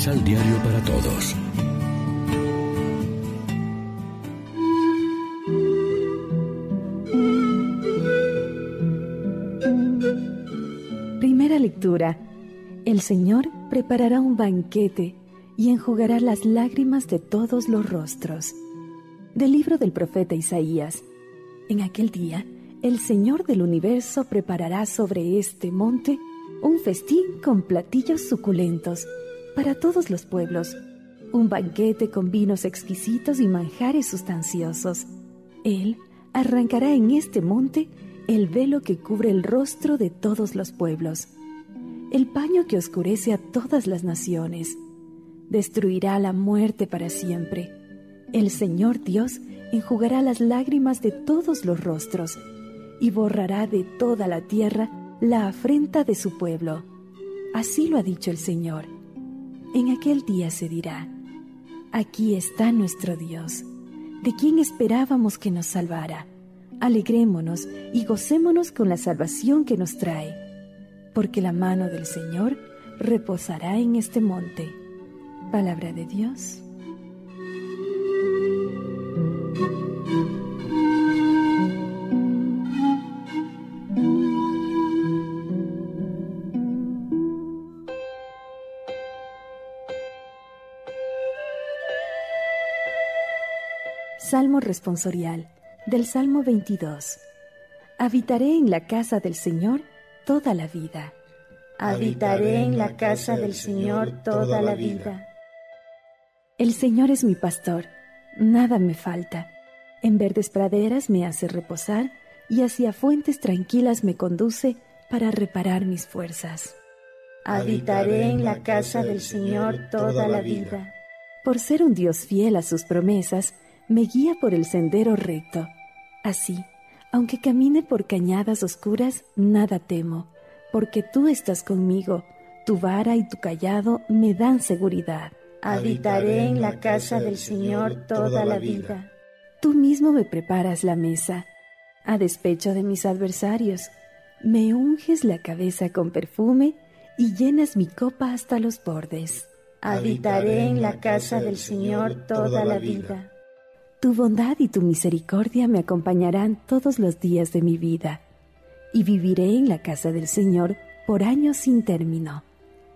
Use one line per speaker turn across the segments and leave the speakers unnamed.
Misal Diario para Todos.
Primera lectura. El Señor preparará un banquete y enjugará las lágrimas de todos los rostros. Del libro del profeta Isaías. En aquel día, el Señor del universo preparará sobre este monte un festín con platillos suculentos para todos los pueblos, un banquete con vinos exquisitos y manjares sustanciosos. Él arrancará en este monte el velo que cubre el rostro de todos los pueblos, el paño que oscurece a todas las naciones. Destruirá la muerte para siempre. El Señor Dios enjugará las lágrimas de todos los rostros y borrará de toda la tierra la afrenta de su pueblo. Así lo ha dicho el Señor. En aquel día se dirá, aquí está nuestro Dios, de quien esperábamos que nos salvara. Alegrémonos y gocémonos con la salvación que nos trae, porque la mano del Señor reposará en este monte. Palabra de Dios. Salmo responsorial del Salmo 22. Habitaré en la casa del Señor toda la vida.
Habitaré en la casa del Señor toda la vida.
El Señor es mi pastor, nada me falta. En verdes praderas me hace reposar y hacia fuentes tranquilas me conduce para reparar mis fuerzas.
Habitaré en la casa del Señor toda la vida.
Por ser un Dios fiel a sus promesas, me guía por el sendero recto. Así, aunque camine por cañadas oscuras, nada temo, porque tú estás conmigo, tu vara y tu callado me dan seguridad.
Habitaré en la casa del Señor toda la vida.
Tú mismo me preparas la mesa, a despecho de mis adversarios. Me unges la cabeza con perfume y llenas mi copa hasta los bordes.
Habitaré en la casa del Señor toda la vida.
Tu bondad y tu misericordia me acompañarán todos los días de mi vida, y viviré en la casa del Señor por años sin término.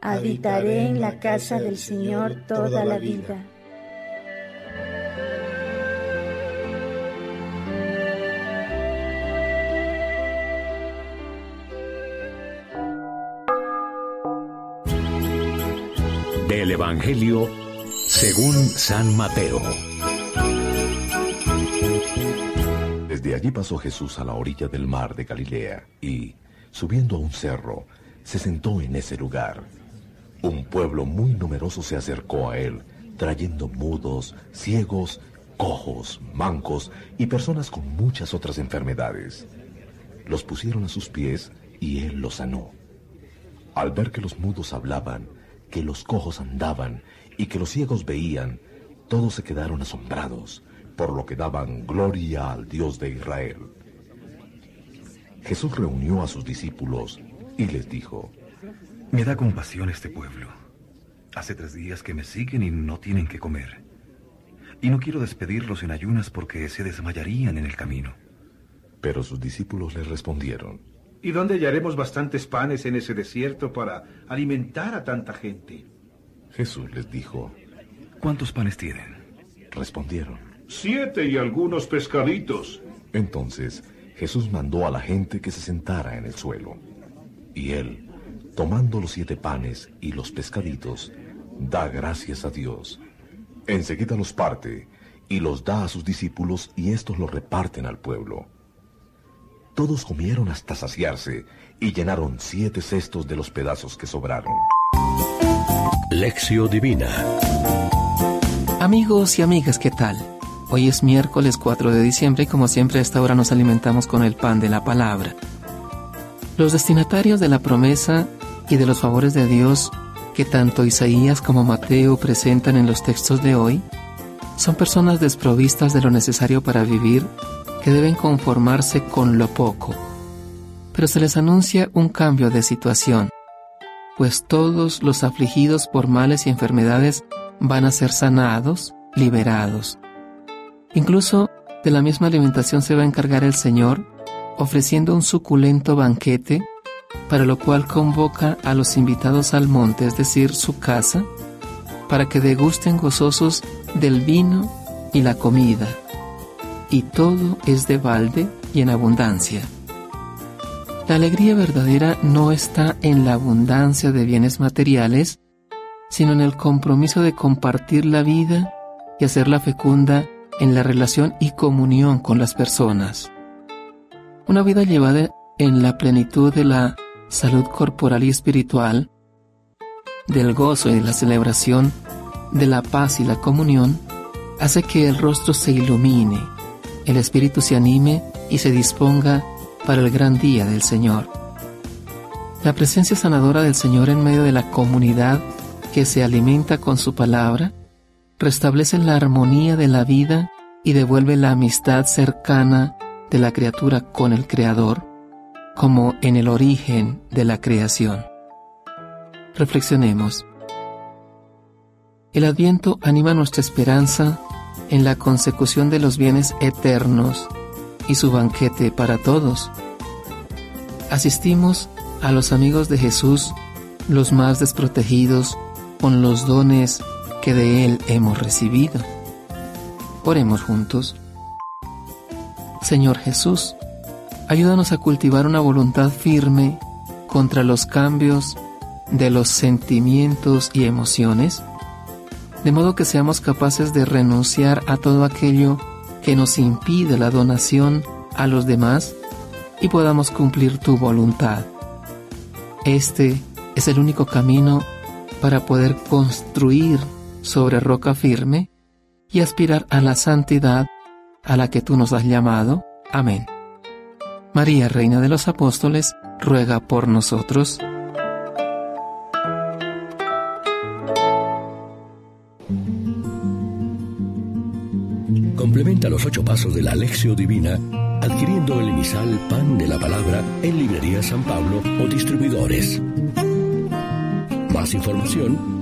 Habitaré en la casa del Señor toda la vida.
Del Evangelio según San Mateo.
Allí pasó Jesús a la orilla del mar de Galilea y, subiendo a un cerro, se sentó en ese lugar. Un pueblo muy numeroso se acercó a él, trayendo mudos, ciegos, cojos, mancos y personas con muchas otras enfermedades. Los pusieron a sus pies y él los sanó. Al ver que los mudos hablaban, que los cojos andaban y que los ciegos veían, todos se quedaron asombrados por lo que daban gloria al Dios de Israel. Jesús reunió a sus discípulos y les dijo,
Me da compasión este pueblo. Hace tres días que me siguen y no tienen que comer. Y no quiero despedirlos en ayunas porque se desmayarían en el camino.
Pero sus discípulos le respondieron,
¿Y dónde hallaremos bastantes panes en ese desierto para alimentar a tanta gente?
Jesús les dijo,
¿Cuántos panes tienen?
Respondieron,
Siete y algunos pescaditos.
Entonces Jesús mandó a la gente que se sentara en el suelo. Y él, tomando los siete panes y los pescaditos, da gracias a Dios. Enseguida los parte y los da a sus discípulos y estos los reparten al pueblo. Todos comieron hasta saciarse y llenaron siete cestos de los pedazos que sobraron.
Lección Divina
Amigos y amigas, ¿qué tal? Hoy es miércoles 4 de diciembre y como siempre a esta hora nos alimentamos con el pan de la palabra. Los destinatarios de la promesa y de los favores de Dios que tanto Isaías como Mateo presentan en los textos de hoy son personas desprovistas de lo necesario para vivir que deben conformarse con lo poco. Pero se les anuncia un cambio de situación, pues todos los afligidos por males y enfermedades van a ser sanados, liberados. Incluso de la misma alimentación se va a encargar el Señor, ofreciendo un suculento banquete, para lo cual convoca a los invitados al monte, es decir, su casa, para que degusten gozosos del vino y la comida. Y todo es de balde y en abundancia. La alegría verdadera no está en la abundancia de bienes materiales, sino en el compromiso de compartir la vida y hacerla fecunda en la relación y comunión con las personas. Una vida llevada en la plenitud de la salud corporal y espiritual, del gozo y de la celebración, de la paz y la comunión, hace que el rostro se ilumine, el espíritu se anime y se disponga para el gran día del Señor. La presencia sanadora del Señor en medio de la comunidad que se alimenta con su palabra restablece la armonía de la vida y devuelve la amistad cercana de la criatura con el Creador, como en el origen de la creación. Reflexionemos. El Adviento anima nuestra esperanza en la consecución de los bienes eternos y su banquete para todos. Asistimos a los amigos de Jesús, los más desprotegidos, con los dones que de Él hemos recibido. Oremos juntos. Señor Jesús, ayúdanos a cultivar una voluntad firme contra los cambios de los sentimientos y emociones, de modo que seamos capaces de renunciar a todo aquello que nos impide la donación a los demás y podamos cumplir tu voluntad. Este es el único camino para poder construir sobre roca firme y aspirar a la santidad a la que tú nos has llamado. Amén. María, Reina de los Apóstoles, ruega por nosotros.
Complementa los ocho pasos de la Alexio Divina adquiriendo el emisal Pan de la Palabra en Librería San Pablo o distribuidores. Más información